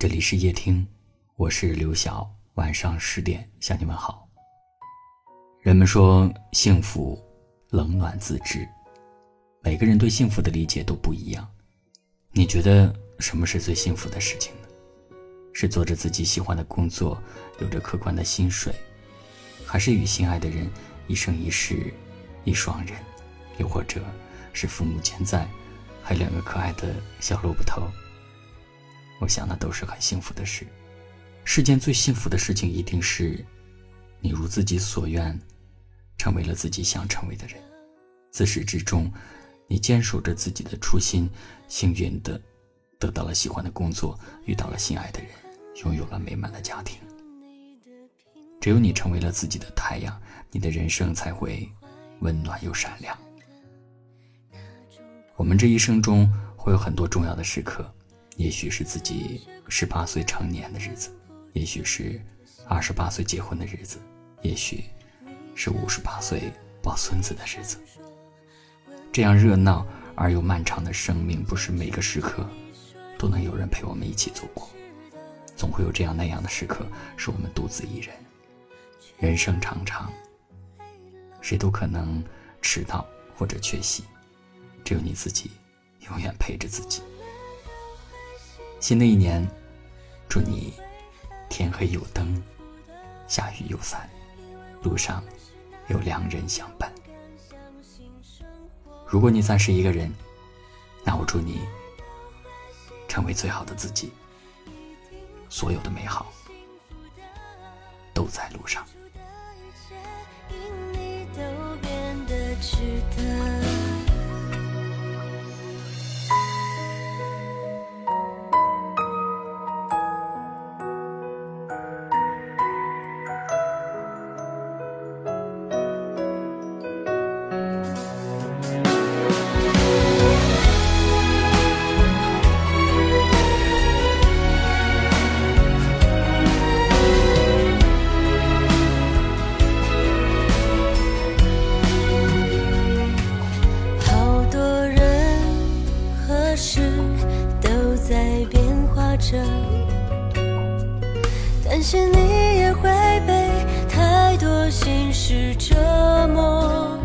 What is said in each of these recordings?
这里是夜听，我是刘晓。晚上十点向你们好。人们说幸福冷暖自知，每个人对幸福的理解都不一样。你觉得什么是最幸福的事情呢？是做着自己喜欢的工作，有着可观的薪水，还是与心爱的人一生一世一双人？又或者是父母健在，还有两个可爱的小萝卜头？我想，那都是很幸福的事。世间最幸福的事情，一定是你如自己所愿，成为了自己想成为的人。自始至终，你坚守着自己的初心，幸运的得到了喜欢的工作，遇到了心爱的人，拥有了美满的家庭。只有你成为了自己的太阳，你的人生才会温暖又闪亮。我们这一生中会有很多重要的时刻。也许是自己十八岁成年的日子，也许是二十八岁结婚的日子，也许是五十八岁抱孙子的日子。这样热闹而又漫长的生命，不是每个时刻都能有人陪我们一起走过。总会有这样那样的时刻，是我们独自一人。人生长长，谁都可能迟到或者缺席，只有你自己永远陪着自己。新的一年，祝你天黑有灯，下雨有伞，路上有良人相伴。如果你暂时一个人，那我祝你成为最好的自己。所有的美好都在路上。事都在变化着担心你也会被太多心事折磨。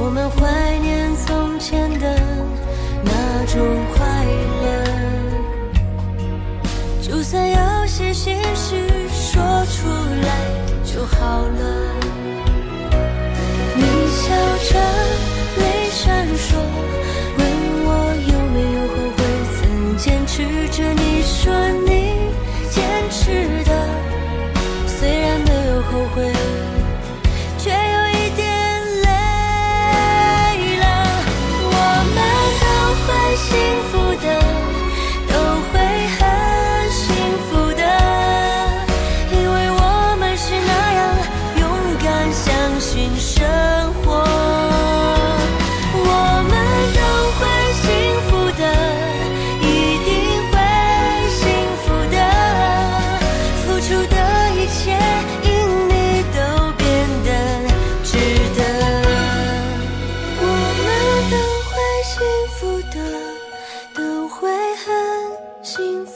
我们怀念从前的那种快乐，就算有些心事说出来就好了。你笑着，指着你说。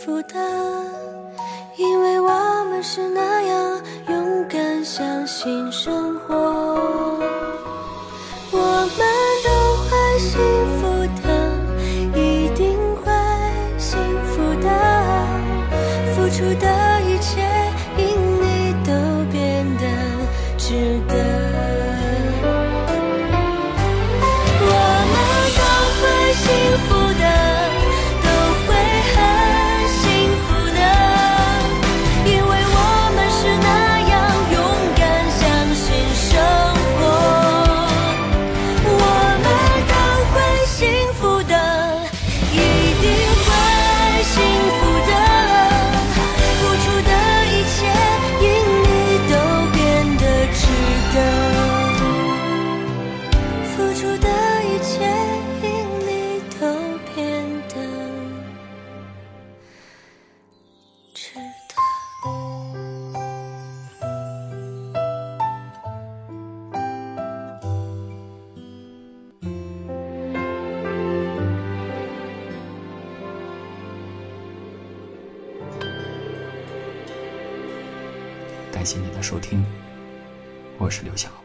负担，因为我们是那样勇敢，相信生活。我们都会幸福感谢您的收听，我是刘晓。